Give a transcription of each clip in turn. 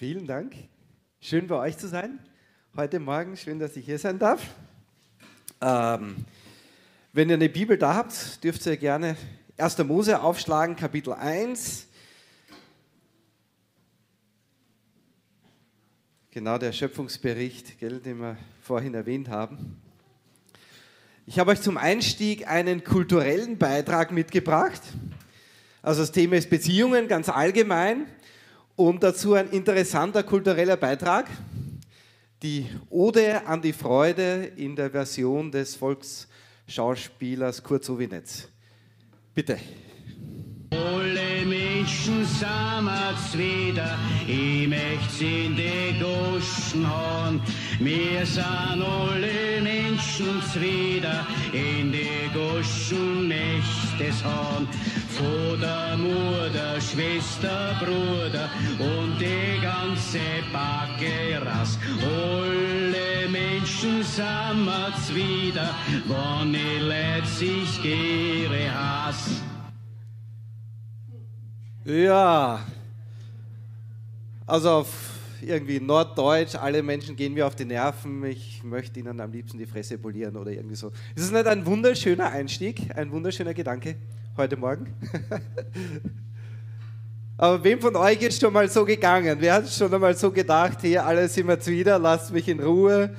Vielen Dank. Schön bei euch zu sein. Heute Morgen, schön, dass ich hier sein darf. Ähm, wenn ihr eine Bibel da habt, dürft ihr gerne 1. Mose aufschlagen, Kapitel 1. Genau der Schöpfungsbericht, gell, den wir vorhin erwähnt haben. Ich habe euch zum Einstieg einen kulturellen Beitrag mitgebracht. Also das Thema ist Beziehungen ganz allgemein und dazu ein interessanter kultureller Beitrag. Die Ode an die Freude in der Version des Volksschauspielers Kurt Sowinetz. Bitte. Alle Menschen sammert's wieder, ich möcht's in die Goschen hauen. Wir sind alle Menschen wieder, in die Goschen möcht's hauen. Vater, Mutter, Schwester, Bruder und die ganze Backe raus. Alle Menschen sammert's wieder, wann ich leid sich gere Ja, also auf irgendwie Norddeutsch, alle Menschen gehen mir auf die Nerven, ich möchte ihnen am liebsten die Fresse polieren oder irgendwie so. Ist es nicht ein wunderschöner Einstieg, ein wunderschöner Gedanke heute Morgen? Aber wem von euch ist schon mal so gegangen? Wer hat schon einmal so gedacht, hier, alle sind wir wieder, lasst mich in Ruhe.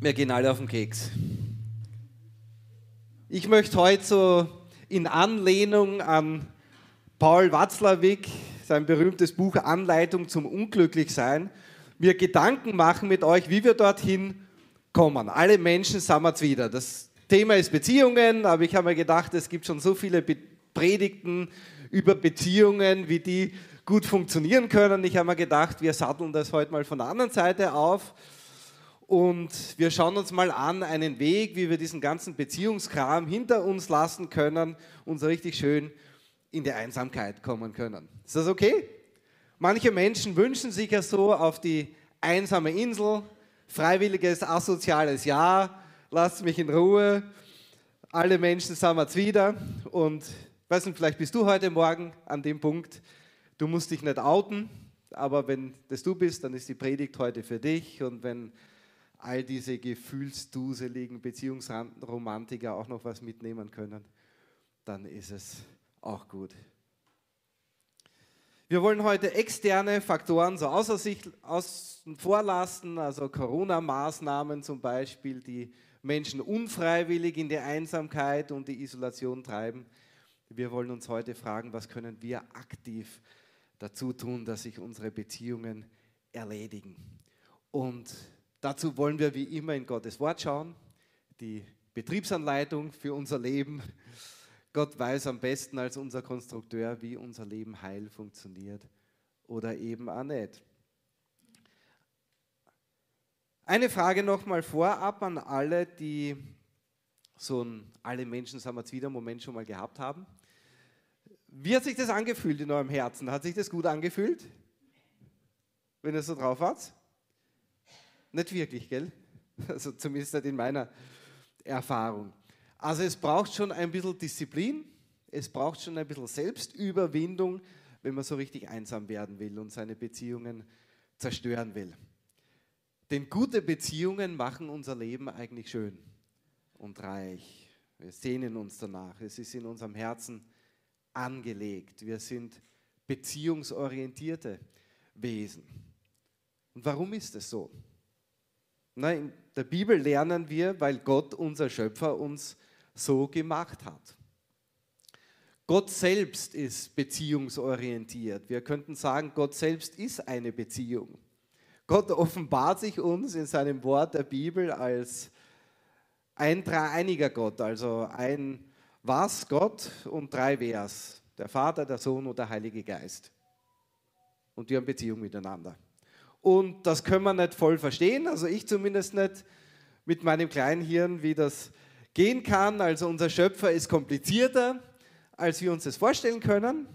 Wir gehen alle auf den Keks. Ich möchte heute so in Anlehnung an Paul Watzlawick, sein berühmtes Buch Anleitung zum Unglücklichsein, mir Gedanken machen mit euch, wie wir dorthin kommen. Alle Menschen sind wir wieder. Das Thema ist Beziehungen, aber ich habe mir gedacht, es gibt schon so viele Predigten über Beziehungen, wie die gut funktionieren können. Ich habe mir gedacht, wir satteln das heute mal von der anderen Seite auf und wir schauen uns mal an einen Weg, wie wir diesen ganzen Beziehungskram hinter uns lassen können und so richtig schön in die Einsamkeit kommen können. Ist das okay? Manche Menschen wünschen sich ja so auf die einsame Insel, freiwilliges asoziales Jahr, lasst mich in Ruhe, alle Menschen sind wir wieder und weiß nicht, vielleicht bist du heute Morgen an dem Punkt, du musst dich nicht outen, aber wenn das du bist, dann ist die Predigt heute für dich und wenn all diese gefühlsduseligen Beziehungsromantiker auch noch was mitnehmen können, dann ist es auch gut. Wir wollen heute externe Faktoren so außer sich außen vor lassen, also Corona-Maßnahmen zum Beispiel, die Menschen unfreiwillig in die Einsamkeit und die Isolation treiben. Wir wollen uns heute fragen, was können wir aktiv dazu tun, dass sich unsere Beziehungen erledigen. Und dazu wollen wir wie immer in Gottes Wort schauen, die Betriebsanleitung für unser Leben Gott weiß am besten als unser Konstrukteur, wie unser Leben heil funktioniert oder eben auch nicht. Eine Frage nochmal vorab an alle, die so ein Alle Menschen, sagen wir jetzt wieder, einen Moment schon mal gehabt haben. Wie hat sich das angefühlt in eurem Herzen? Hat sich das gut angefühlt? Wenn ihr so drauf wart? Nicht wirklich, gell? Also zumindest nicht in meiner Erfahrung. Also es braucht schon ein bisschen Disziplin, es braucht schon ein bisschen Selbstüberwindung, wenn man so richtig einsam werden will und seine Beziehungen zerstören will. Denn gute Beziehungen machen unser Leben eigentlich schön und reich. Wir sehnen uns danach. Es ist in unserem Herzen angelegt. Wir sind beziehungsorientierte Wesen. Und warum ist es so? Na, in der Bibel lernen wir, weil Gott, unser Schöpfer, uns so gemacht hat. Gott selbst ist beziehungsorientiert. Wir könnten sagen, Gott selbst ist eine Beziehung. Gott offenbart sich uns in seinem Wort der Bibel als ein dreieiniger Gott, also ein Was Gott und drei Wers, der Vater, der Sohn und der Heilige Geist. Und die haben Beziehung miteinander. Und das können wir nicht voll verstehen, also ich zumindest nicht mit meinem kleinen Hirn, wie das gehen kann. Also unser Schöpfer ist komplizierter, als wir uns das vorstellen können.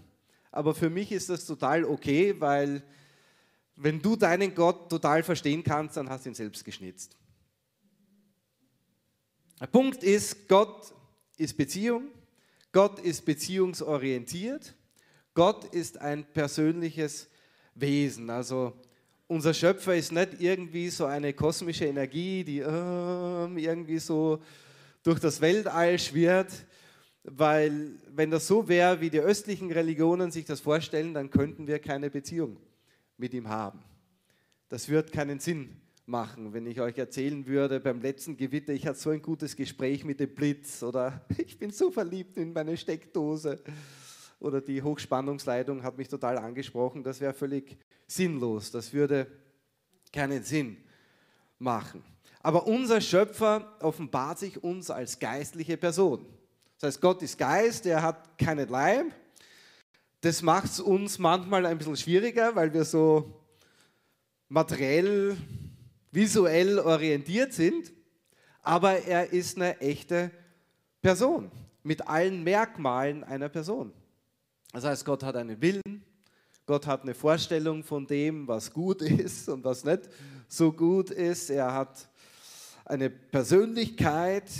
Aber für mich ist das total okay, weil wenn du deinen Gott total verstehen kannst, dann hast du ihn selbst geschnitzt. Der Punkt ist, Gott ist Beziehung, Gott ist beziehungsorientiert, Gott ist ein persönliches Wesen. Also unser Schöpfer ist nicht irgendwie so eine kosmische Energie, die äh, irgendwie so durch das Weltall schwirrt, weil wenn das so wäre, wie die östlichen Religionen sich das vorstellen, dann könnten wir keine Beziehung mit ihm haben. Das wird keinen Sinn machen, wenn ich euch erzählen würde, beim letzten Gewitter, ich hatte so ein gutes Gespräch mit dem Blitz oder ich bin so verliebt in meine Steckdose oder die Hochspannungsleitung hat mich total angesprochen, das wäre völlig sinnlos, das würde keinen Sinn machen. Aber unser Schöpfer offenbart sich uns als geistliche Person. Das heißt, Gott ist Geist, er hat keinen Leib. Das macht es uns manchmal ein bisschen schwieriger, weil wir so materiell, visuell orientiert sind. Aber er ist eine echte Person mit allen Merkmalen einer Person. Das heißt, Gott hat einen Willen, Gott hat eine Vorstellung von dem, was gut ist und was nicht so gut ist. Er hat eine Persönlichkeit,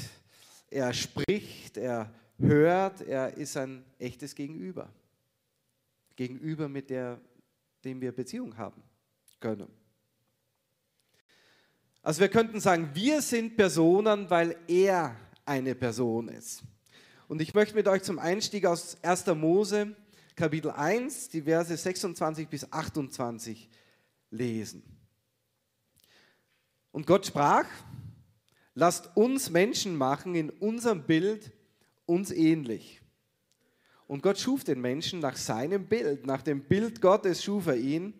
er spricht, er hört, er ist ein echtes Gegenüber. Gegenüber, mit der, dem wir Beziehung haben können. Also wir könnten sagen, wir sind Personen, weil er eine Person ist. Und ich möchte mit euch zum Einstieg aus 1. Mose Kapitel 1, die Verse 26 bis 28 lesen. Und Gott sprach, lasst uns Menschen machen in unserem Bild uns ähnlich. Und Gott schuf den Menschen nach seinem Bild, nach dem Bild Gottes schuf er ihn,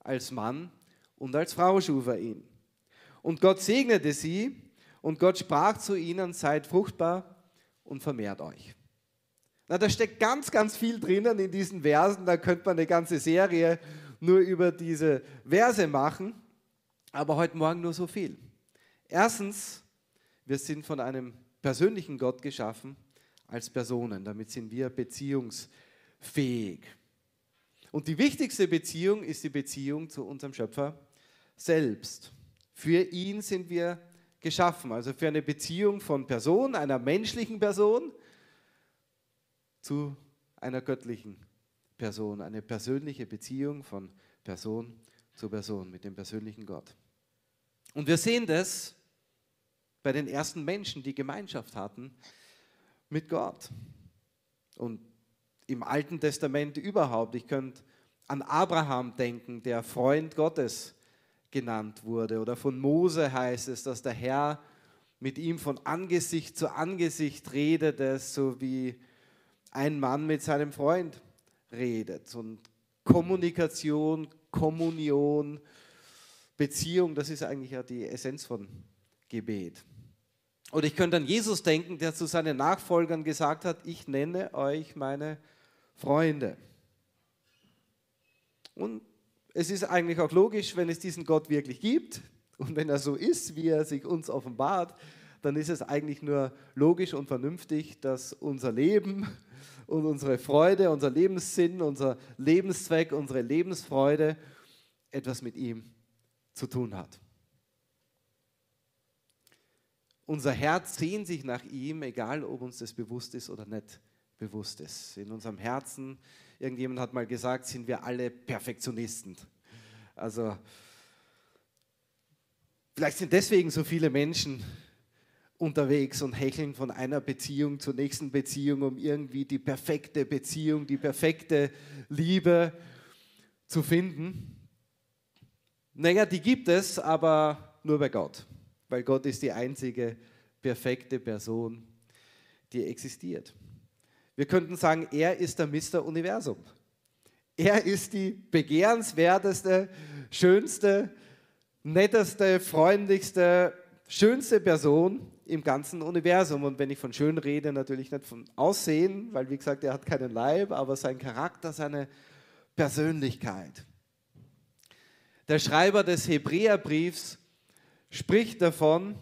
als Mann und als Frau schuf er ihn. Und Gott segnete sie und Gott sprach zu ihnen, seid fruchtbar und vermehrt euch. Na, da steckt ganz, ganz viel drinnen in diesen Versen, da könnte man eine ganze Serie nur über diese Verse machen, aber heute Morgen nur so viel. Erstens, wir sind von einem persönlichen Gott geschaffen als Personen. Damit sind wir beziehungsfähig. Und die wichtigste Beziehung ist die Beziehung zu unserem Schöpfer selbst. Für ihn sind wir geschaffen, also für eine Beziehung von Person, einer menschlichen Person zu einer göttlichen Person, eine persönliche Beziehung von Person zu Person mit dem persönlichen Gott. Und wir sehen das bei den ersten Menschen, die Gemeinschaft hatten mit Gott. Und im Alten Testament überhaupt. Ich könnte an Abraham denken, der Freund Gottes genannt wurde. Oder von Mose heißt es, dass der Herr mit ihm von Angesicht zu Angesicht redete, so wie ein Mann mit seinem Freund redet. Und Kommunikation, Kommunion, Beziehung, das ist eigentlich ja die Essenz von Gebet. Oder ich könnte an Jesus denken, der zu seinen Nachfolgern gesagt hat, ich nenne euch meine Freunde. Und es ist eigentlich auch logisch, wenn es diesen Gott wirklich gibt und wenn er so ist, wie er sich uns offenbart, dann ist es eigentlich nur logisch und vernünftig, dass unser Leben und unsere Freude, unser Lebenssinn, unser Lebenszweck, unsere Lebensfreude etwas mit ihm zu tun hat. Unser Herz sehnt sich nach ihm, egal ob uns das bewusst ist oder nicht bewusst ist. In unserem Herzen, irgendjemand hat mal gesagt, sind wir alle Perfektionisten. Also vielleicht sind deswegen so viele Menschen unterwegs und hecheln von einer Beziehung zur nächsten Beziehung, um irgendwie die perfekte Beziehung, die perfekte Liebe zu finden. Naja, die gibt es, aber nur bei Gott weil Gott ist die einzige perfekte Person, die existiert. Wir könnten sagen, er ist der Mr. Universum. Er ist die begehrenswerteste, schönste, netteste, freundlichste, schönste Person im ganzen Universum. Und wenn ich von schön rede, natürlich nicht von Aussehen, weil wie gesagt, er hat keinen Leib, aber sein Charakter, seine Persönlichkeit. Der Schreiber des Hebräerbriefs spricht davon,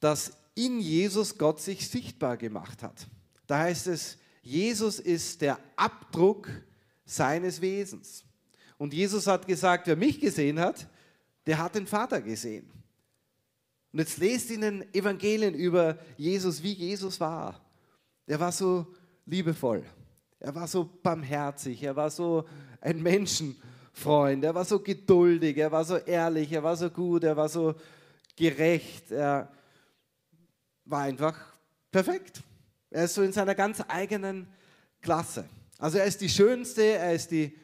dass in Jesus Gott sich sichtbar gemacht hat. Da heißt es, Jesus ist der Abdruck seines Wesens. Und Jesus hat gesagt, wer mich gesehen hat, der hat den Vater gesehen. Und jetzt lest in den Evangelien über Jesus, wie Jesus war. Er war so liebevoll, er war so barmherzig, er war so ein Menschenfreund. Freund. Er war so geduldig, er war so ehrlich, er war so gut, er war so gerecht. Er war einfach perfekt. Er ist so in seiner ganz eigenen Klasse. Also er ist die schönste, er ist die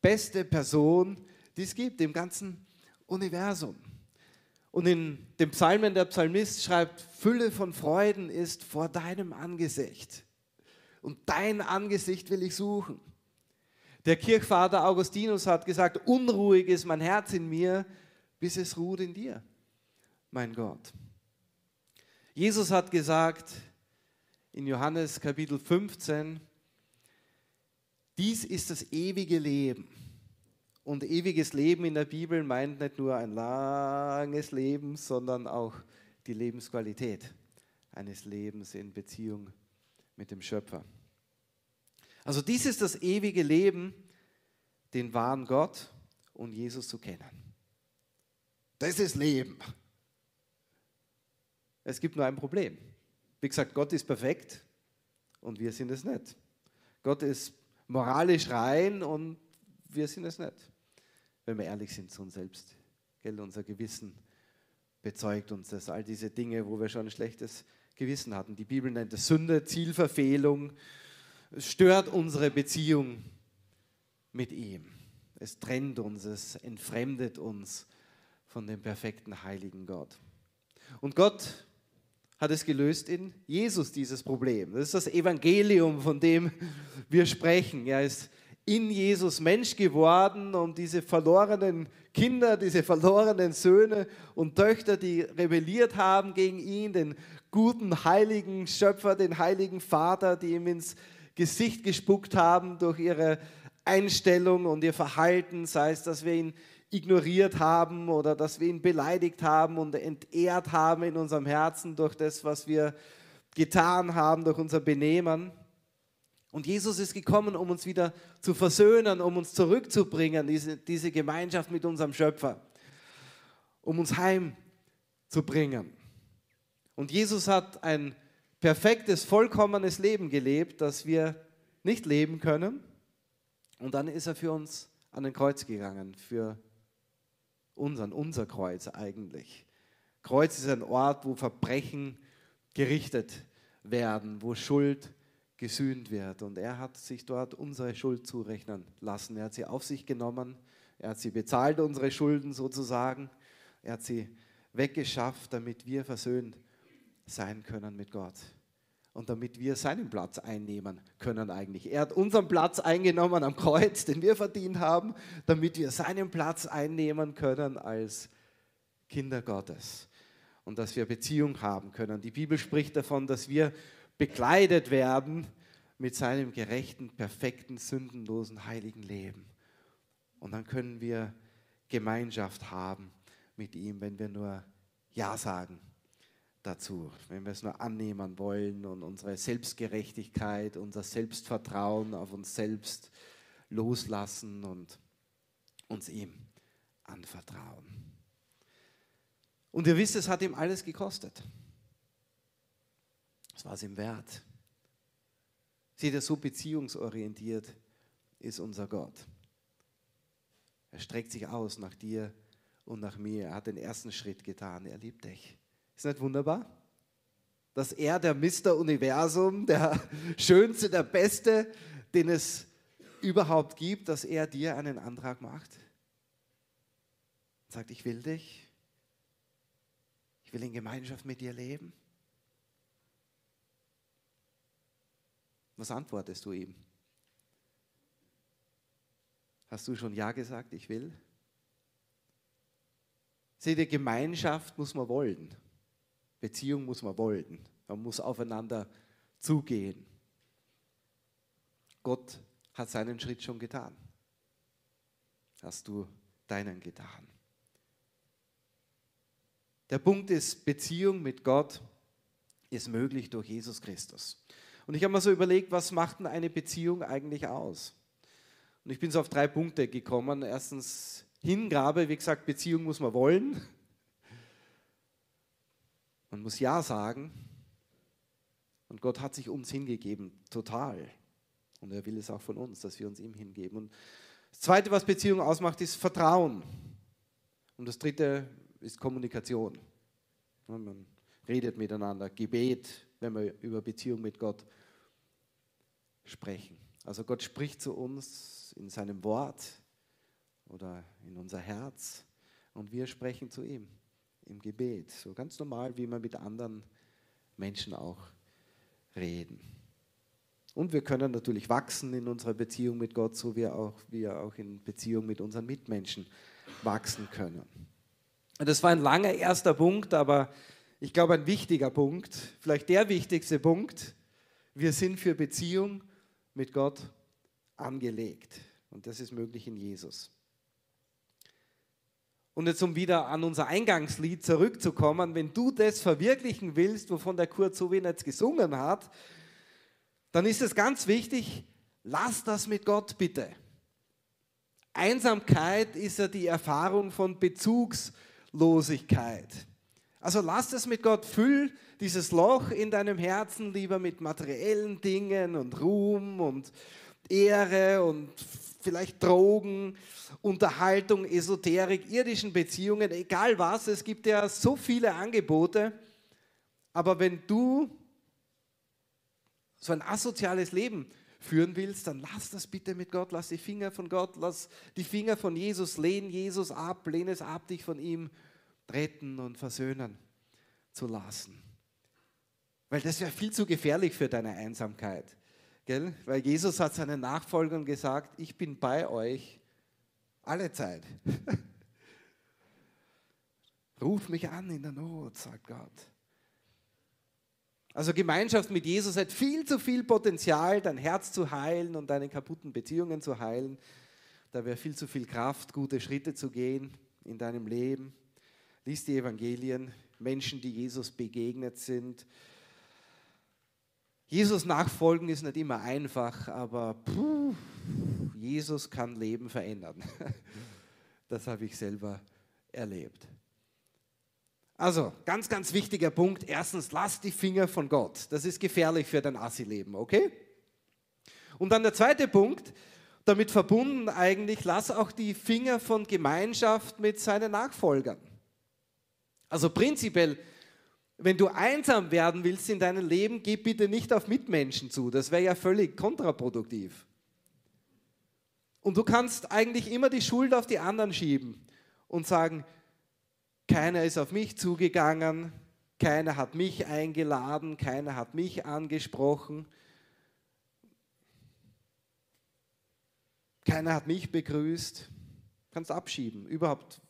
beste Person, die es gibt im ganzen Universum. Und in dem Psalmen der Psalmist schreibt, Fülle von Freuden ist vor deinem Angesicht. Und dein Angesicht will ich suchen. Der Kirchvater Augustinus hat gesagt, unruhig ist mein Herz in mir, bis es ruht in dir, mein Gott. Jesus hat gesagt in Johannes Kapitel 15, dies ist das ewige Leben und ewiges Leben in der Bibel meint nicht nur ein langes Leben, sondern auch die Lebensqualität eines Lebens in Beziehung mit dem Schöpfer. Also dies ist das ewige Leben, den wahren Gott und Jesus zu kennen. Das ist Leben. Es gibt nur ein Problem. Wie gesagt, Gott ist perfekt und wir sind es nicht. Gott ist moralisch rein und wir sind es nicht wenn wir ehrlich sind zu uns selbst. Gell? Unser Gewissen bezeugt uns das. All diese Dinge, wo wir schon ein schlechtes Gewissen hatten. Die Bibel nennt es Sünde, Zielverfehlung. Es stört unsere Beziehung mit ihm. Es trennt uns, es entfremdet uns von dem perfekten, heiligen Gott. Und Gott hat es gelöst in Jesus, dieses Problem. Das ist das Evangelium, von dem wir sprechen. Er ist in Jesus Mensch geworden, um diese verlorenen Kinder, diese verlorenen Söhne und Töchter, die rebelliert haben gegen ihn, den guten, heiligen Schöpfer, den heiligen Vater, die ihm ins Gesicht gespuckt haben durch ihre Einstellung und ihr Verhalten, sei es, dass wir ihn ignoriert haben oder dass wir ihn beleidigt haben und entehrt haben in unserem Herzen durch das, was wir getan haben, durch unser Benehmen. Und Jesus ist gekommen, um uns wieder zu versöhnen, um uns zurückzubringen, diese, diese Gemeinschaft mit unserem Schöpfer, um uns heimzubringen. Und Jesus hat ein perfektes, vollkommenes Leben gelebt, das wir nicht leben können. Und dann ist er für uns an den Kreuz gegangen, für unseren, unser Kreuz eigentlich. Kreuz ist ein Ort, wo Verbrechen gerichtet werden, wo Schuld gesühnt wird. Und er hat sich dort unsere Schuld zurechnen lassen. Er hat sie auf sich genommen. Er hat sie bezahlt, unsere Schulden sozusagen. Er hat sie weggeschafft, damit wir versöhnt sein können mit Gott. Und damit wir seinen Platz einnehmen können eigentlich. Er hat unseren Platz eingenommen am Kreuz, den wir verdient haben, damit wir seinen Platz einnehmen können als Kinder Gottes. Und dass wir Beziehung haben können. Die Bibel spricht davon, dass wir bekleidet werden mit seinem gerechten, perfekten, sündenlosen, heiligen Leben. Und dann können wir Gemeinschaft haben mit ihm, wenn wir nur Ja sagen dazu, wenn wir es nur annehmen wollen und unsere Selbstgerechtigkeit, unser Selbstvertrauen auf uns selbst loslassen und uns ihm anvertrauen. Und ihr wisst, es hat ihm alles gekostet. Das war es ihm wert. Seht ihr, so beziehungsorientiert ist unser Gott. Er streckt sich aus nach dir und nach mir. Er hat den ersten Schritt getan. Er liebt dich. Ist nicht wunderbar? Dass er, der Mister Universum, der Schönste, der Beste, den es überhaupt gibt, dass er dir einen Antrag macht. Sagt, ich will dich. Ich will in Gemeinschaft mit dir leben. Was antwortest du ihm? Hast du schon Ja gesagt, ich will? Seht ihr, Gemeinschaft muss man wollen. Beziehung muss man wollen. Man muss aufeinander zugehen. Gott hat seinen Schritt schon getan. Hast du deinen getan. Der Punkt ist, Beziehung mit Gott ist möglich durch Jesus Christus. Und ich habe mir so überlegt, was macht denn eine Beziehung eigentlich aus? Und ich bin so auf drei Punkte gekommen. Erstens Hingabe, wie gesagt, Beziehung muss man wollen. Man muss Ja sagen. Und Gott hat sich uns hingegeben, total. Und er will es auch von uns, dass wir uns ihm hingeben. Und Das Zweite, was Beziehung ausmacht, ist Vertrauen. Und das Dritte ist Kommunikation. Man redet miteinander, Gebet, wenn wir über Beziehung mit Gott sprechen. Also Gott spricht zu uns in seinem Wort oder in unser Herz und wir sprechen zu ihm im Gebet. So ganz normal, wie wir mit anderen Menschen auch reden. Und wir können natürlich wachsen in unserer Beziehung mit Gott, so wie auch, wir auch in Beziehung mit unseren Mitmenschen wachsen können. Das war ein langer erster Punkt, aber ich glaube ein wichtiger Punkt, vielleicht der wichtigste Punkt. Wir sind für Beziehung mit Gott angelegt. Und das ist möglich in Jesus. Und jetzt, um wieder an unser Eingangslied zurückzukommen, wenn du das verwirklichen willst, wovon der Kurt so wenig gesungen hat, dann ist es ganz wichtig, lass das mit Gott bitte. Einsamkeit ist ja die Erfahrung von Bezugslosigkeit. Also lass das mit Gott, füll dieses Loch in deinem Herzen lieber mit materiellen Dingen und Ruhm und Ehre und vielleicht Drogen, Unterhaltung, Esoterik, irdischen Beziehungen, egal was, es gibt ja so viele Angebote. Aber wenn du so ein asoziales Leben führen willst, dann lass das bitte mit Gott, lass die Finger von Gott, lass die Finger von Jesus, lehn Jesus ab, lehn es ab, dich von ihm retten und versöhnen zu lassen. Weil das wäre viel zu gefährlich für deine Einsamkeit. Gell? Weil Jesus hat seinen Nachfolgern gesagt, ich bin bei euch alle Zeit. Ruf mich an in der Not, sagt Gott. Also Gemeinschaft mit Jesus hat viel zu viel Potenzial, dein Herz zu heilen und deine kaputten Beziehungen zu heilen. Da wäre viel zu viel Kraft, gute Schritte zu gehen in deinem Leben. Lies die Evangelien, Menschen, die Jesus begegnet sind, Jesus nachfolgen ist nicht immer einfach, aber puh, Jesus kann Leben verändern. Das habe ich selber erlebt. Also, ganz, ganz wichtiger Punkt. Erstens, lass die Finger von Gott. Das ist gefährlich für dein Assi-Leben, okay? Und dann der zweite Punkt, damit verbunden eigentlich, lass auch die Finger von Gemeinschaft mit seinen Nachfolgern. Also prinzipiell wenn du einsam werden willst in deinem Leben, geh bitte nicht auf Mitmenschen zu. Das wäre ja völlig kontraproduktiv. Und du kannst eigentlich immer die Schuld auf die anderen schieben und sagen, keiner ist auf mich zugegangen, keiner hat mich eingeladen, keiner hat mich angesprochen, keiner hat mich begrüßt. Du kannst abschieben, überhaupt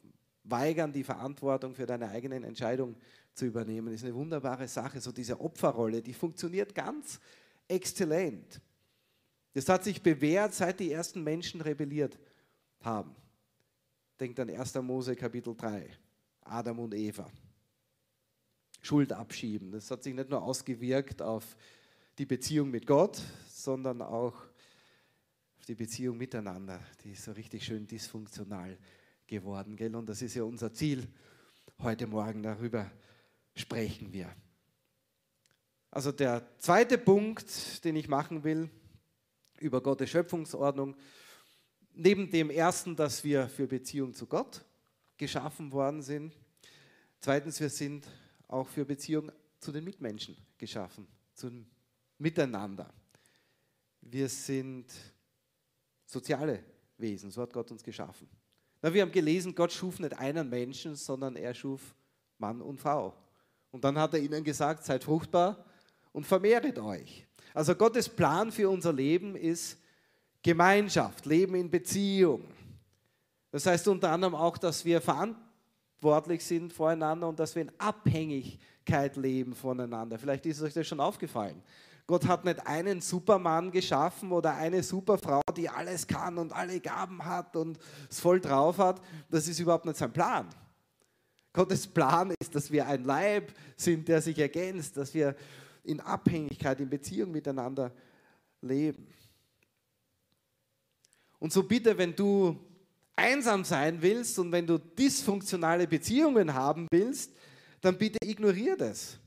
weigern, die Verantwortung für deine eigenen Entscheidungen zu übernehmen, ist eine wunderbare Sache. So diese Opferrolle, die funktioniert ganz exzellent. Das hat sich bewährt, seit die ersten Menschen rebelliert haben. Denkt an 1. Mose Kapitel 3, Adam und Eva. Schuld abschieben. Das hat sich nicht nur ausgewirkt auf die Beziehung mit Gott, sondern auch auf die Beziehung miteinander. Die ist so richtig schön dysfunktional geworden. Gell? Und das ist ja unser Ziel heute Morgen darüber sprechen wir. Also der zweite Punkt, den ich machen will über Gottes Schöpfungsordnung, neben dem ersten, dass wir für Beziehung zu Gott geschaffen worden sind, zweitens, wir sind auch für Beziehung zu den Mitmenschen geschaffen, zum Miteinander. Wir sind soziale Wesen, so hat Gott uns geschaffen. Na, wir haben gelesen, Gott schuf nicht einen Menschen, sondern er schuf Mann und Frau. Und dann hat er ihnen gesagt, seid fruchtbar und vermehret euch. Also Gottes Plan für unser Leben ist Gemeinschaft, Leben in Beziehung. Das heißt unter anderem auch, dass wir verantwortlich sind voreinander und dass wir in Abhängigkeit leben voneinander. Vielleicht ist euch das schon aufgefallen. Gott hat nicht einen Supermann geschaffen oder eine Superfrau, die alles kann und alle Gaben hat und es voll drauf hat. Das ist überhaupt nicht sein Plan. Gottes Plan ist, dass wir ein Leib sind, der sich ergänzt, dass wir in Abhängigkeit, in Beziehung miteinander leben. Und so bitte, wenn du einsam sein willst und wenn du dysfunktionale Beziehungen haben willst, dann bitte ignoriere das.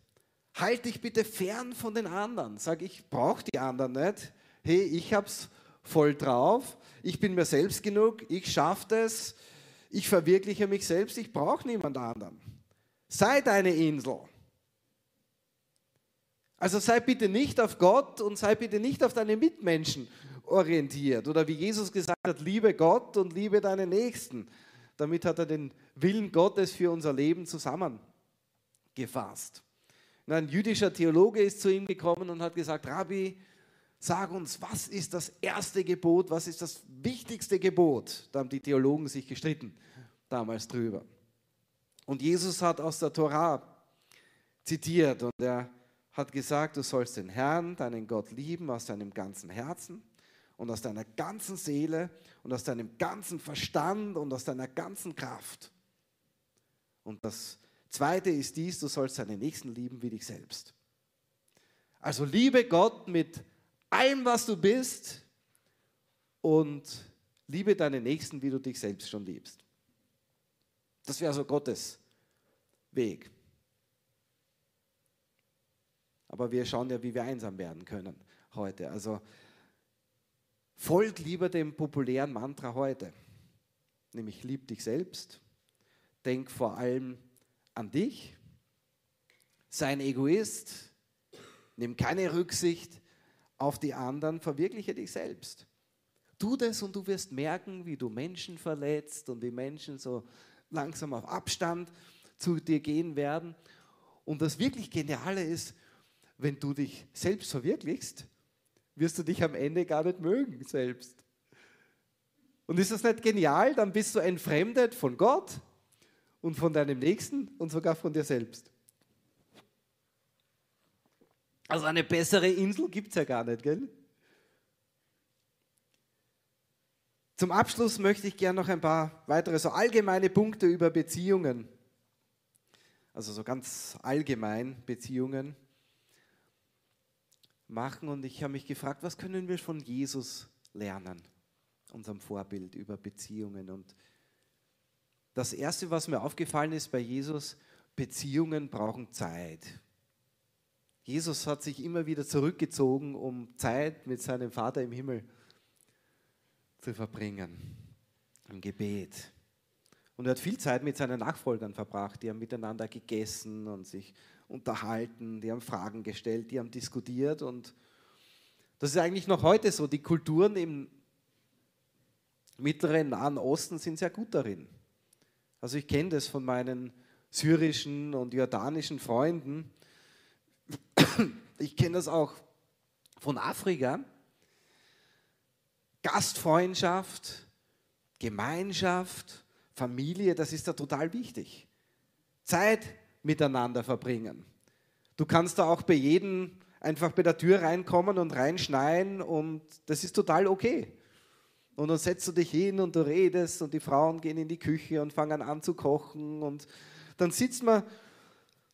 Halt dich bitte fern von den anderen. Sag, ich brauche die anderen nicht. Hey, ich habe es voll drauf, ich bin mir selbst genug, ich schaffe das, ich verwirkliche mich selbst, ich brauche niemand anderen. Sei deine Insel. Also sei bitte nicht auf Gott und sei bitte nicht auf deine Mitmenschen orientiert. Oder wie Jesus gesagt hat, liebe Gott und liebe deine Nächsten. Damit hat er den Willen Gottes für unser Leben zusammengefasst. Und ein jüdischer Theologe ist zu ihm gekommen und hat gesagt, Rabbi, sag uns, was ist das erste Gebot, was ist das wichtigste Gebot? Da haben die Theologen sich gestritten damals drüber. Und Jesus hat aus der Torah zitiert und er hat gesagt, du sollst den Herrn, deinen Gott lieben aus deinem ganzen Herzen und aus deiner ganzen Seele und aus deinem ganzen Verstand und aus deiner ganzen Kraft. Und das Zweite ist dies, du sollst deinen Nächsten lieben wie dich selbst. Also liebe Gott mit allem, was du bist und liebe deinen Nächsten, wie du dich selbst schon liebst. Das wäre so Gottes Weg. Aber wir schauen ja, wie wir einsam werden können heute. Also folg lieber dem populären Mantra heute, nämlich lieb dich selbst, denk vor allem an dich, sei ein Egoist, nimm keine Rücksicht auf die anderen, verwirkliche dich selbst. Tu das und du wirst merken, wie du Menschen verletzt und wie Menschen so langsam auf Abstand zu dir gehen werden. Und das wirklich Geniale ist, wenn du dich selbst verwirklichst, wirst du dich am Ende gar nicht mögen selbst. Und ist das nicht genial? Dann bist du entfremdet von Gott und von deinem Nächsten und sogar von dir selbst. Also eine bessere Insel gibt es ja gar nicht, gell? Zum Abschluss möchte ich gerne noch ein paar weitere so allgemeine Punkte über Beziehungen, also so ganz allgemein Beziehungen machen. Und ich habe mich gefragt, was können wir von Jesus lernen, unserem Vorbild über Beziehungen. Und das Erste, was mir aufgefallen ist bei Jesus, Beziehungen brauchen Zeit. Jesus hat sich immer wieder zurückgezogen, um Zeit mit seinem Vater im Himmel zu verbringen, im Gebet. Und er hat viel Zeit mit seinen Nachfolgern verbracht. Die haben miteinander gegessen und sich unterhalten, die haben Fragen gestellt, die haben diskutiert. Und das ist eigentlich noch heute so. Die Kulturen im mittleren Nahen Osten sind sehr gut darin. Also ich kenne das von meinen syrischen und jordanischen Freunden. Ich kenne das auch von Afrika. Gastfreundschaft, Gemeinschaft, Familie, das ist da total wichtig. Zeit miteinander verbringen. Du kannst da auch bei jedem einfach bei der Tür reinkommen und reinschneien und das ist total okay. Und dann setzt du dich hin und du redest und die Frauen gehen in die Küche und fangen an zu kochen und dann sitzt man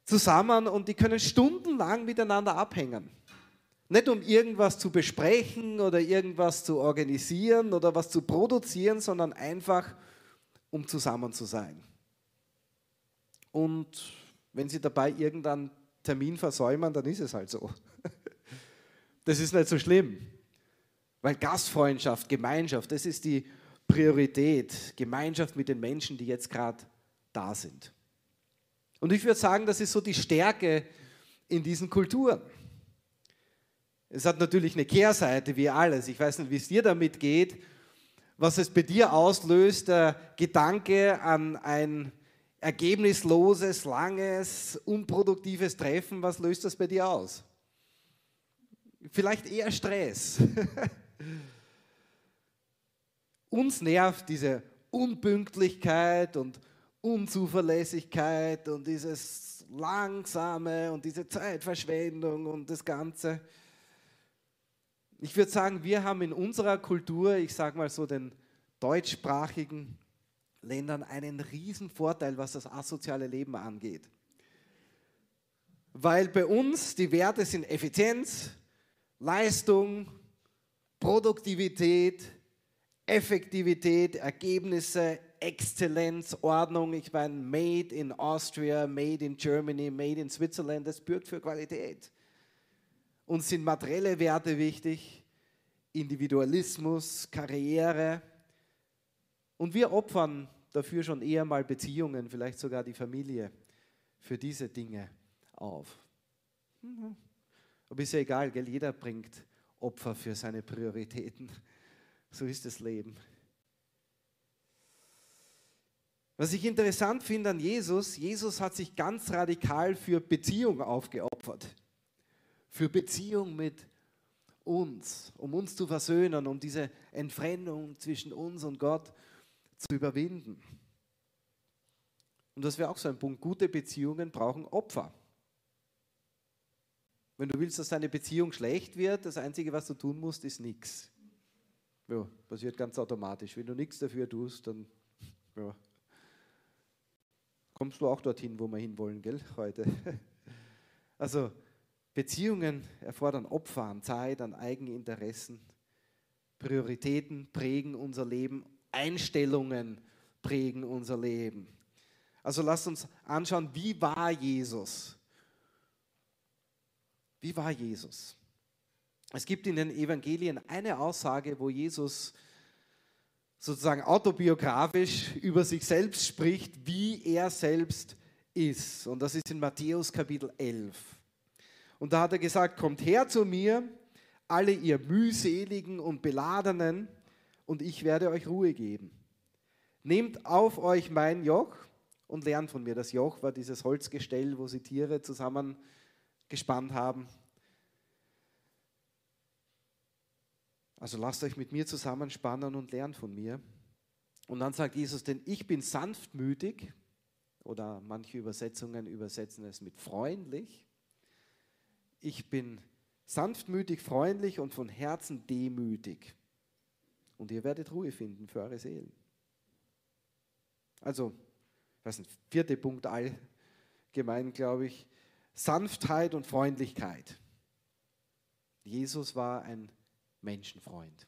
zusammen und die können stundenlang miteinander abhängen. Nicht um irgendwas zu besprechen oder irgendwas zu organisieren oder was zu produzieren, sondern einfach um zusammen zu sein. Und wenn sie dabei irgendeinen Termin versäumen, dann ist es halt so. Das ist nicht so schlimm. Weil Gastfreundschaft, Gemeinschaft, das ist die Priorität. Gemeinschaft mit den Menschen, die jetzt gerade da sind. Und ich würde sagen, das ist so die Stärke in diesen Kulturen. Es hat natürlich eine Kehrseite wie alles. Ich weiß nicht, wie es dir damit geht, was es bei dir auslöst, der Gedanke an ein ergebnisloses, langes, unproduktives Treffen, was löst das bei dir aus? Vielleicht eher Stress. Uns nervt diese Unpünktlichkeit und Unzuverlässigkeit und dieses Langsame und diese Zeitverschwendung und das Ganze. Ich würde sagen, wir haben in unserer Kultur, ich sage mal so den deutschsprachigen Ländern, einen riesen Vorteil, was das asoziale Leben angeht. Weil bei uns die Werte sind Effizienz, Leistung, Produktivität, Effektivität, Ergebnisse, Exzellenz, Ordnung. Ich meine, made in Austria, made in Germany, made in Switzerland, das bürgt für Qualität. Uns sind materielle Werte wichtig, Individualismus, Karriere. Und wir opfern dafür schon eher mal Beziehungen, vielleicht sogar die Familie, für diese Dinge auf. Mhm. Aber ist ja egal, gell? jeder bringt Opfer für seine Prioritäten. So ist das Leben. Was ich interessant finde an Jesus, Jesus hat sich ganz radikal für Beziehung aufgeopfert. Für Beziehung mit uns, um uns zu versöhnen, um diese Entfremdung zwischen uns und Gott zu überwinden. Und das wäre auch so ein Punkt. Gute Beziehungen brauchen Opfer. Wenn du willst, dass deine Beziehung schlecht wird, das Einzige, was du tun musst, ist nichts. Ja, passiert ganz automatisch. Wenn du nichts dafür tust, dann ja, kommst du auch dorthin, wo wir hinwollen, gell, heute. Also Beziehungen erfordern Opfer an Zeit, an Eigeninteressen. Prioritäten prägen unser Leben, Einstellungen prägen unser Leben. Also lasst uns anschauen, wie war Jesus? Wie war Jesus? Es gibt in den Evangelien eine Aussage, wo Jesus sozusagen autobiografisch über sich selbst spricht, wie er selbst ist. Und das ist in Matthäus Kapitel 11. Und da hat er gesagt, kommt her zu mir, alle ihr mühseligen und beladenen, und ich werde euch Ruhe geben. Nehmt auf euch mein Joch und lernt von mir. Das Joch war dieses Holzgestell, wo sie Tiere zusammengespannt haben. Also lasst euch mit mir zusammenspannen und lernt von mir. Und dann sagt Jesus, denn ich bin sanftmütig, oder manche Übersetzungen übersetzen es mit freundlich. Ich bin sanftmütig, freundlich und von Herzen demütig. Und ihr werdet Ruhe finden für eure Seelen. Also, das ist ein vierter Punkt allgemein, glaube ich. Sanftheit und Freundlichkeit. Jesus war ein Menschenfreund.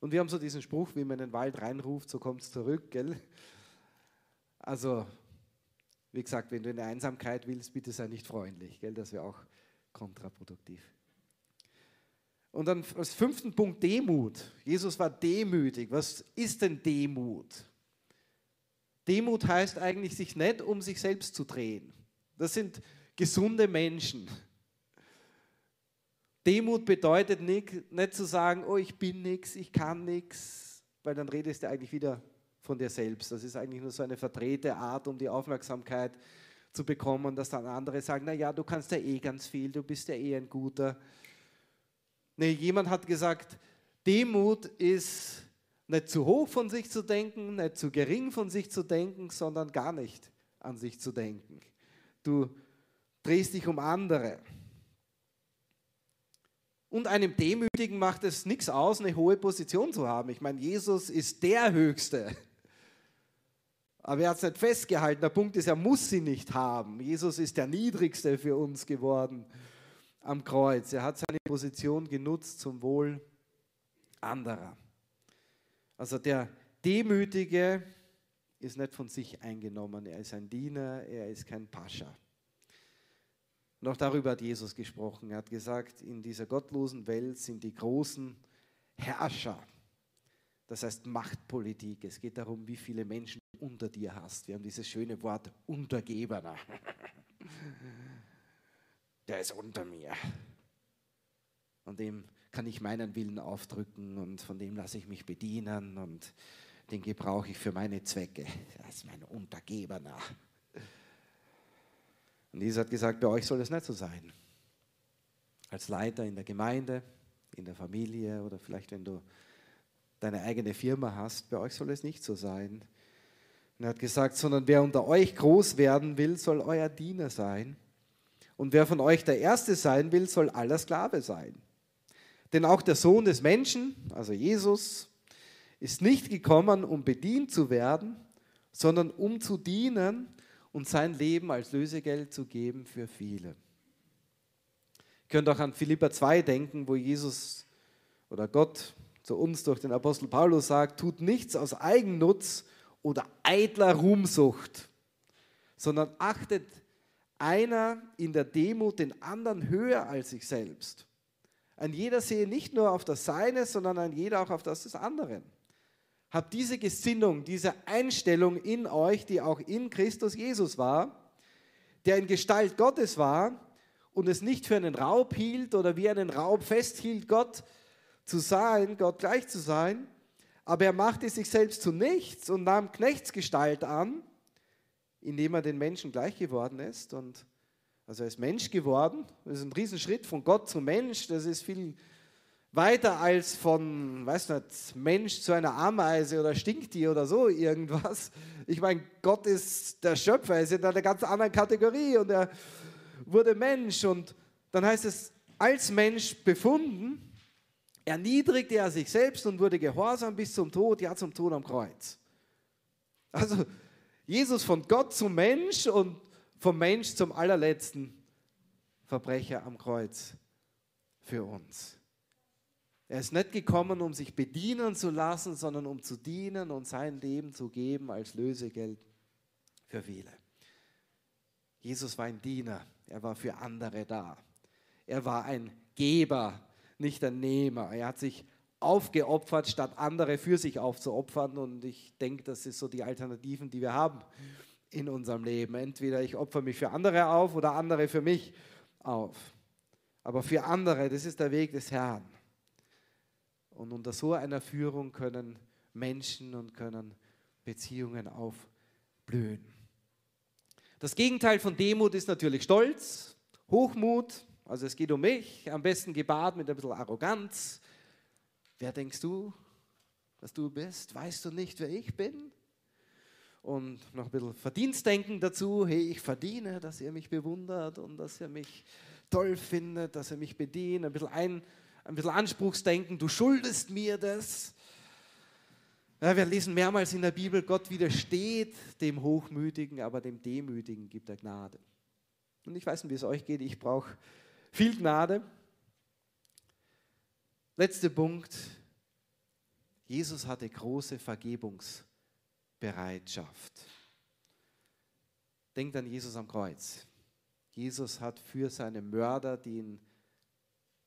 Und wir haben so diesen Spruch, wie man in den Wald reinruft, so kommt es zurück, gell? Also, wie gesagt, wenn du in der Einsamkeit willst, bitte sei nicht freundlich, gell? Das wäre auch kontraproduktiv. Und dann als fünften Punkt Demut. Jesus war demütig. Was ist denn Demut? Demut heißt eigentlich, sich nicht um sich selbst zu drehen. Das sind gesunde Menschen. Demut bedeutet nicht, nicht zu sagen, oh, ich bin nichts, ich kann nichts, weil dann redest du eigentlich wieder von dir selbst. Das ist eigentlich nur so eine verdrehte Art, um die Aufmerksamkeit zu bekommen, dass dann andere sagen, na ja, du kannst ja eh ganz viel, du bist ja eh ein guter. Nee, jemand hat gesagt, Demut ist nicht zu hoch von sich zu denken, nicht zu gering von sich zu denken, sondern gar nicht an sich zu denken. Du drehst dich um andere. Und einem Demütigen macht es nichts aus, eine hohe Position zu haben. Ich meine, Jesus ist der Höchste. Aber er hat es nicht festgehalten. Der Punkt ist, er muss sie nicht haben. Jesus ist der Niedrigste für uns geworden am Kreuz. Er hat seine Position genutzt zum Wohl anderer. Also der Demütige ist nicht von sich eingenommen. Er ist ein Diener, er ist kein Pascha. Und auch darüber hat Jesus gesprochen. Er hat gesagt, in dieser gottlosen Welt sind die großen Herrscher. Das heißt Machtpolitik. Es geht darum, wie viele Menschen du unter dir hast. Wir haben dieses schöne Wort Untergebener. Der ist unter mir. Und dem kann ich meinen Willen aufdrücken und von dem lasse ich mich bedienen und den gebrauche ich für meine Zwecke. Das ist mein Untergebener. Und Jesus hat gesagt, bei euch soll es nicht so sein. Als Leiter in der Gemeinde, in der Familie oder vielleicht wenn du deine eigene Firma hast, bei euch soll es nicht so sein. Und er hat gesagt, sondern wer unter euch groß werden will, soll euer Diener sein. Und wer von euch der Erste sein will, soll aller Sklave sein. Denn auch der Sohn des Menschen, also Jesus, ist nicht gekommen, um bedient zu werden, sondern um zu dienen und sein Leben als Lösegeld zu geben für viele. Ihr könnt auch an Philippa 2 denken, wo Jesus oder Gott zu uns durch den Apostel Paulus sagt, tut nichts aus Eigennutz oder eitler Ruhmsucht, sondern achtet einer in der Demut den anderen höher als sich selbst. Ein jeder sehe nicht nur auf das Seine, sondern ein jeder auch auf das des anderen. Habt diese Gesinnung, diese Einstellung in euch, die auch in Christus Jesus war, der in Gestalt Gottes war und es nicht für einen Raub hielt oder wie einen Raub festhielt, Gott zu sein, Gott gleich zu sein, aber er machte sich selbst zu nichts und nahm Knechtsgestalt an, indem er den Menschen gleich geworden ist. Und also er ist Mensch geworden. Das ist ein Riesenschritt von Gott zu Mensch. Das ist viel weiter als von, weiß nicht, Mensch zu einer Ameise oder Stinktier oder so irgendwas. Ich meine, Gott ist der Schöpfer, er ist in einer ganz anderen Kategorie und er wurde Mensch. Und dann heißt es, als Mensch befunden, erniedrigte er sich selbst und wurde gehorsam bis zum Tod, ja zum Tod am Kreuz. Also Jesus von Gott zum Mensch und vom Mensch zum allerletzten Verbrecher am Kreuz für uns. Er ist nicht gekommen, um sich bedienen zu lassen, sondern um zu dienen und sein Leben zu geben als Lösegeld für viele. Jesus war ein Diener, er war für andere da. Er war ein Geber, nicht ein Nehmer. Er hat sich aufgeopfert, statt andere für sich aufzuopfern. Und ich denke, das ist so die Alternativen, die wir haben in unserem Leben. Entweder ich opfere mich für andere auf oder andere für mich auf. Aber für andere, das ist der Weg des Herrn. Und unter so einer Führung können Menschen und können Beziehungen aufblühen. Das Gegenteil von Demut ist natürlich Stolz, Hochmut, also es geht um mich, am besten gepaart mit ein bisschen Arroganz. Wer denkst du, dass du bist? Weißt du nicht, wer ich bin? Und noch ein bisschen Verdienstdenken dazu. Hey, ich verdiene, dass ihr mich bewundert und dass ihr mich toll findet, dass ihr mich bedient. Ein bisschen, ein, ein bisschen Anspruchsdenken, du schuldest mir das. Ja, wir lesen mehrmals in der Bibel, Gott widersteht dem Hochmütigen, aber dem Demütigen gibt er Gnade. Und ich weiß nicht, wie es euch geht, ich brauche viel Gnade. Letzter Punkt. Jesus hatte große Vergebungsbereitschaft. Denkt an Jesus am Kreuz. Jesus hat für seine Mörder, die ihn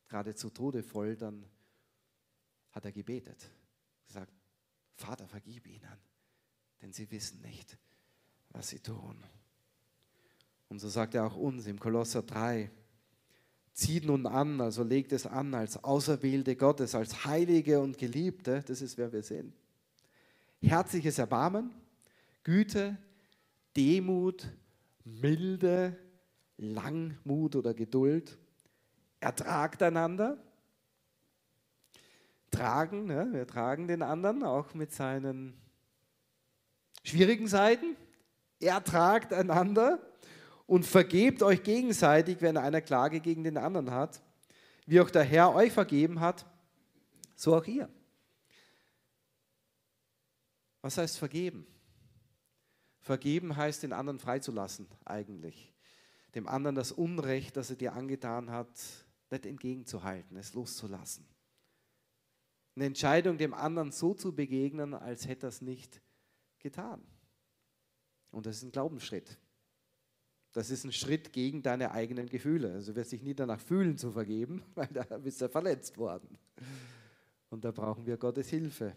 gerade zu Tode foltern, hat er gebetet. Gesagt, Vater, vergib ihnen, denn sie wissen nicht, was sie tun. Und so sagt er auch uns im Kolosser 3, zieht nun an, also legt es an als Auserwählte Gottes, als Heilige und Geliebte, das ist wer wir sind. Herzliches Erbarmen, Güte, Demut, Milde, Langmut oder Geduld, ertragt einander, tragen, ja, wir tragen den anderen auch mit seinen schwierigen Seiten, ertragt einander, und vergebt euch gegenseitig, wenn einer Klage gegen den anderen hat. Wie auch der Herr euch vergeben hat, so auch ihr. Was heißt vergeben? Vergeben heißt, den anderen freizulassen, eigentlich. Dem anderen das Unrecht, das er dir angetan hat, nicht entgegenzuhalten, es loszulassen. Eine Entscheidung, dem anderen so zu begegnen, als hätte er es nicht getan. Und das ist ein Glaubensschritt. Das ist ein Schritt gegen deine eigenen Gefühle. Also du wirst dich nie danach fühlen zu vergeben, weil da bist du verletzt worden. Und da brauchen wir Gottes Hilfe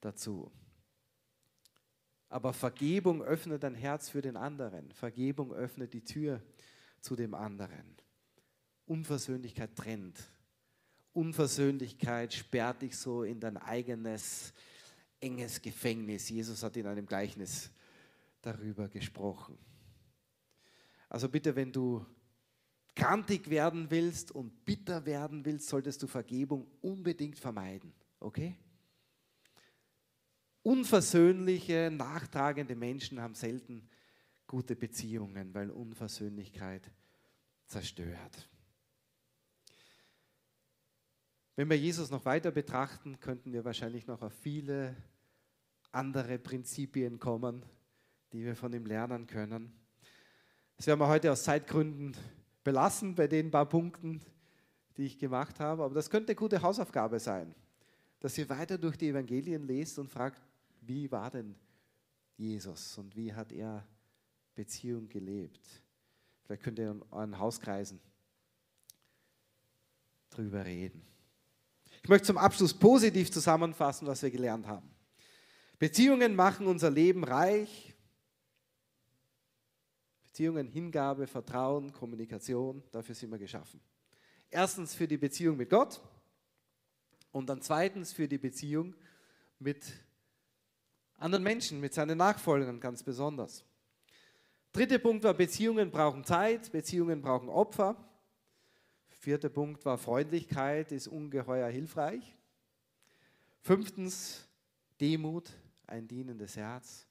dazu. Aber Vergebung öffnet dein Herz für den anderen. Vergebung öffnet die Tür zu dem anderen. Unversöhnlichkeit trennt. Unversöhnlichkeit sperrt dich so in dein eigenes enges Gefängnis. Jesus hat in einem Gleichnis darüber gesprochen. Also bitte, wenn du kantig werden willst und bitter werden willst, solltest du Vergebung unbedingt vermeiden. Okay? Unversöhnliche, nachtragende Menschen haben selten gute Beziehungen, weil Unversöhnlichkeit zerstört. Wenn wir Jesus noch weiter betrachten, könnten wir wahrscheinlich noch auf viele andere Prinzipien kommen, die wir von ihm lernen können. Das werden wir heute aus Zeitgründen belassen bei den paar Punkten, die ich gemacht habe. Aber das könnte eine gute Hausaufgabe sein, dass ihr weiter durch die Evangelien lest und fragt, wie war denn Jesus und wie hat er Beziehung gelebt? Vielleicht könnt ihr in euren Hauskreisen drüber reden. Ich möchte zum Abschluss positiv zusammenfassen, was wir gelernt haben. Beziehungen machen unser Leben reich. Beziehungen, Hingabe, Vertrauen, Kommunikation, dafür sind wir geschaffen. Erstens für die Beziehung mit Gott und dann zweitens für die Beziehung mit anderen Menschen, mit seinen Nachfolgern ganz besonders. Dritter Punkt war, Beziehungen brauchen Zeit, Beziehungen brauchen Opfer. Vierter Punkt war, Freundlichkeit ist ungeheuer hilfreich. Fünftens, Demut, ein dienendes Herz.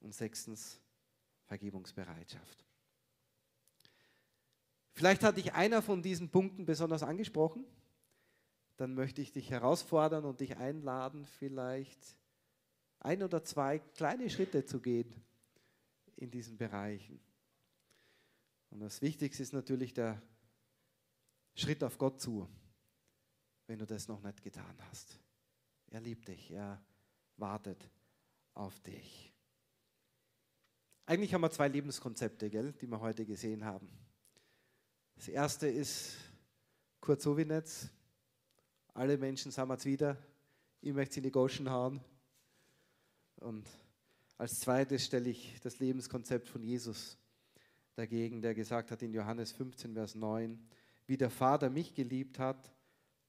Und sechstens, Vergebungsbereitschaft. Vielleicht hat dich einer von diesen Punkten besonders angesprochen. Dann möchte ich dich herausfordern und dich einladen, vielleicht ein oder zwei kleine Schritte zu gehen in diesen Bereichen. Und das Wichtigste ist natürlich der Schritt auf Gott zu, wenn du das noch nicht getan hast. Er liebt dich, er wartet auf dich. Eigentlich haben wir zwei Lebenskonzepte, gell, die wir heute gesehen haben. Das erste ist Kurt Sowinetz. Alle Menschen sagen wir wieder, ich möchte in die Goschen hauen. Und als zweites stelle ich das Lebenskonzept von Jesus dagegen, der gesagt hat in Johannes 15, Vers 9, wie der Vater mich geliebt hat,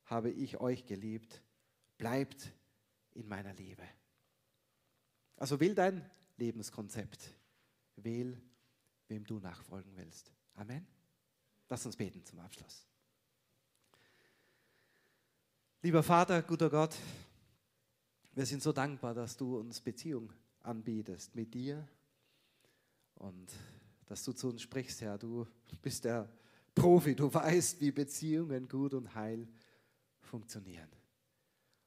habe ich euch geliebt. Bleibt in meiner Liebe. Also wähl dein Lebenskonzept. Wähl, wem du nachfolgen willst. Amen. Lass uns beten zum Abschluss. Lieber Vater, guter Gott, wir sind so dankbar, dass du uns Beziehung anbietest mit dir und dass du zu uns sprichst, Herr. Du bist der Profi, du weißt, wie Beziehungen gut und heil funktionieren.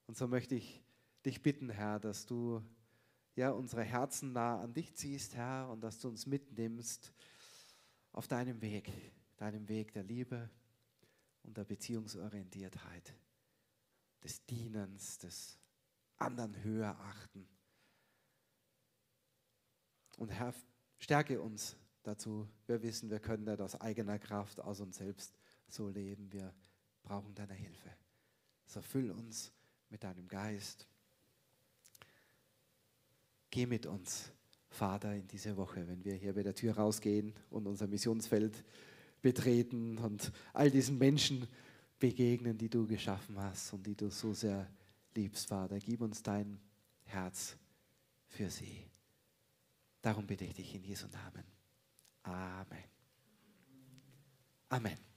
Und so möchte ich dich bitten, Herr, dass du ja unsere Herzen nah an dich ziehst, Herr, und dass du uns mitnimmst auf deinem Weg, deinem Weg der Liebe und der Beziehungsorientiertheit, des Dienens, des anderen höher achten. Und Herr, stärke uns dazu. Wir wissen, wir können nicht aus eigener Kraft, aus uns selbst so leben. Wir brauchen deine Hilfe. So füll uns mit deinem Geist. Geh mit uns, Vater, in diese Woche, wenn wir hier bei der Tür rausgehen und unser Missionsfeld betreten und all diesen Menschen begegnen, die du geschaffen hast und die du so sehr liebst, Vater. Gib uns dein Herz für sie. Darum bitte ich dich in Jesu Namen. Amen. Amen.